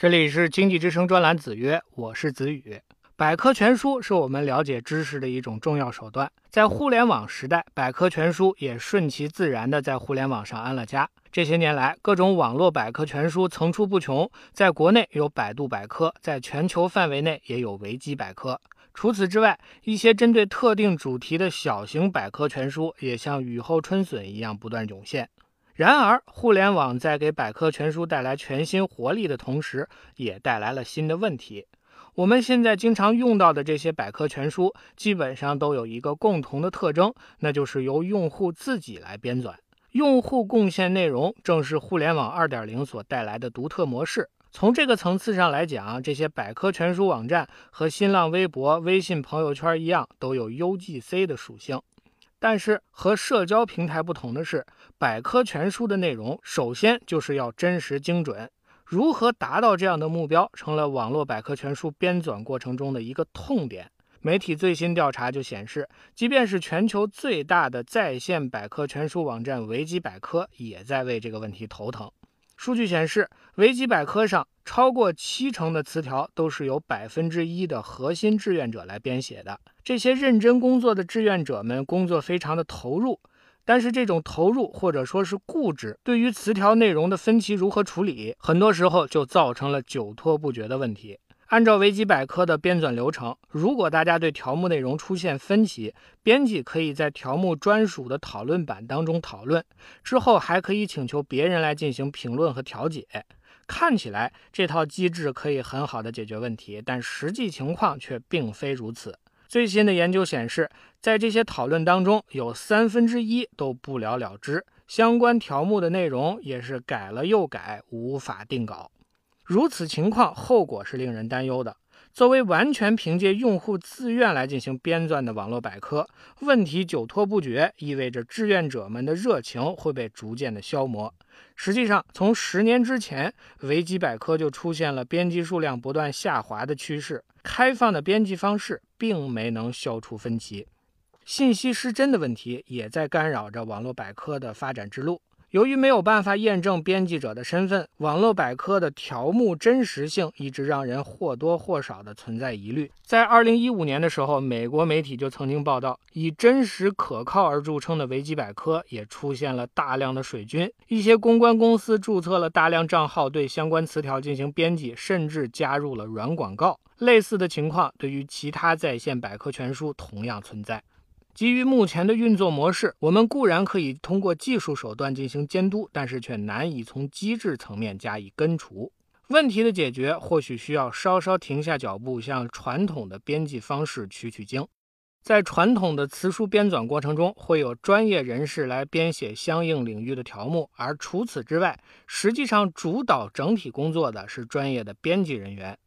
这里是经济之声专栏子曰，我是子宇。百科全书是我们了解知识的一种重要手段。在互联网时代，百科全书也顺其自然地在互联网上安了家。这些年来，各种网络百科全书层出不穷。在国内有百度百科，在全球范围内也有维基百科。除此之外，一些针对特定主题的小型百科全书也像雨后春笋一样不断涌现。然而，互联网在给百科全书带来全新活力的同时，也带来了新的问题。我们现在经常用到的这些百科全书，基本上都有一个共同的特征，那就是由用户自己来编纂。用户贡献内容，正是互联网2.0所带来的独特模式。从这个层次上来讲，这些百科全书网站和新浪微博、微信朋友圈一样，都有 UGC 的属性。但是和社交平台不同的是，百科全书的内容首先就是要真实精准。如何达到这样的目标，成了网络百科全书编纂过程中的一个痛点。媒体最新调查就显示，即便是全球最大的在线百科全书网站维基百科，也在为这个问题头疼。数据显示，维基百科上超过七成的词条都是由百分之一的核心志愿者来编写的。这些认真工作的志愿者们工作非常的投入，但是这种投入或者说是固执，对于词条内容的分歧如何处理，很多时候就造成了久拖不决的问题。按照维基百科的编纂流程，如果大家对条目内容出现分歧，编辑可以在条目专属的讨论版当中讨论，之后还可以请求别人来进行评论和调解。看起来这套机制可以很好的解决问题，但实际情况却并非如此。最新的研究显示，在这些讨论当中，有三分之一都不了了之，相关条目的内容也是改了又改，无法定稿。如此情况，后果是令人担忧的。作为完全凭借用户自愿来进行编纂的网络百科，问题久拖不决，意味着志愿者们的热情会被逐渐的消磨。实际上，从十年之前，维基百科就出现了编辑数量不断下滑的趋势。开放的编辑方式并没能消除分歧，信息失真的问题也在干扰着网络百科的发展之路。由于没有办法验证编辑者的身份，网络百科的条目真实性一直让人或多或少的存在疑虑。在二零一五年的时候，美国媒体就曾经报道，以真实可靠而著称的维基百科也出现了大量的水军，一些公关公司注册了大量账号，对相关词条进行编辑，甚至加入了软广告。类似的情况对于其他在线百科全书同样存在。基于目前的运作模式，我们固然可以通过技术手段进行监督，但是却难以从机制层面加以根除。问题的解决或许需要稍稍停下脚步，向传统的编辑方式取取经。在传统的词书编纂过程中，会有专业人士来编写相应领域的条目，而除此之外，实际上主导整体工作的是专业的编辑人员。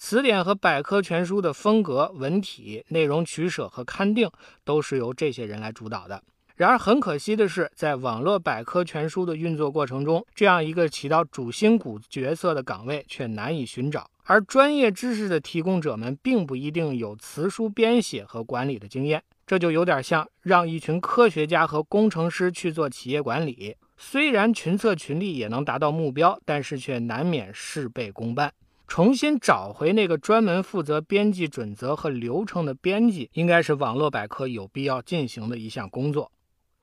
词典和百科全书的风格、文体、内容取舍和勘定，都是由这些人来主导的。然而，很可惜的是，在网络百科全书的运作过程中，这样一个起到主心骨角色的岗位却难以寻找。而专业知识的提供者们，并不一定有词书编写和管理的经验。这就有点像让一群科学家和工程师去做企业管理，虽然群策群力也能达到目标，但是却难免事倍功半。重新找回那个专门负责编辑准则和流程的编辑，应该是网络百科有必要进行的一项工作。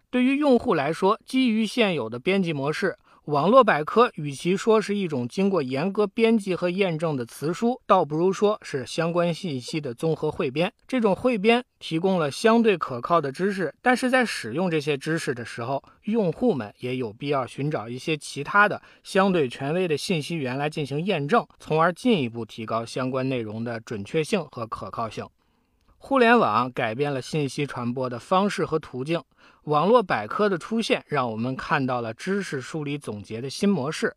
对于用户来说，基于现有的编辑模式。网络百科与其说是一种经过严格编辑和验证的词书，倒不如说是相关信息的综合汇编。这种汇编提供了相对可靠的知识，但是在使用这些知识的时候，用户们也有必要寻找一些其他的相对权威的信息源来进行验证，从而进一步提高相关内容的准确性和可靠性。互联网改变了信息传播的方式和途径，网络百科的出现让我们看到了知识梳理总结的新模式。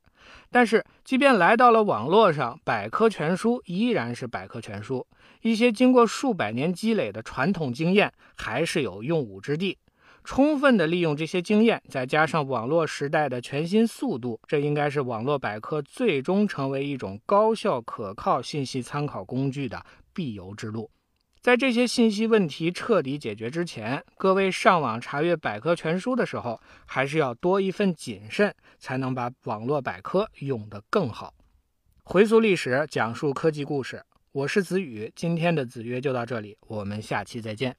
但是，即便来到了网络上，百科全书依然是百科全书，一些经过数百年积累的传统经验还是有用武之地。充分的利用这些经验，再加上网络时代的全新速度，这应该是网络百科最终成为一种高效可靠信息参考工具的必由之路。在这些信息问题彻底解决之前，各位上网查阅百科全书的时候，还是要多一份谨慎，才能把网络百科用得更好。回溯历史，讲述科技故事，我是子宇，今天的子曰就到这里，我们下期再见。